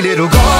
little Galway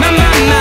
My, my, my,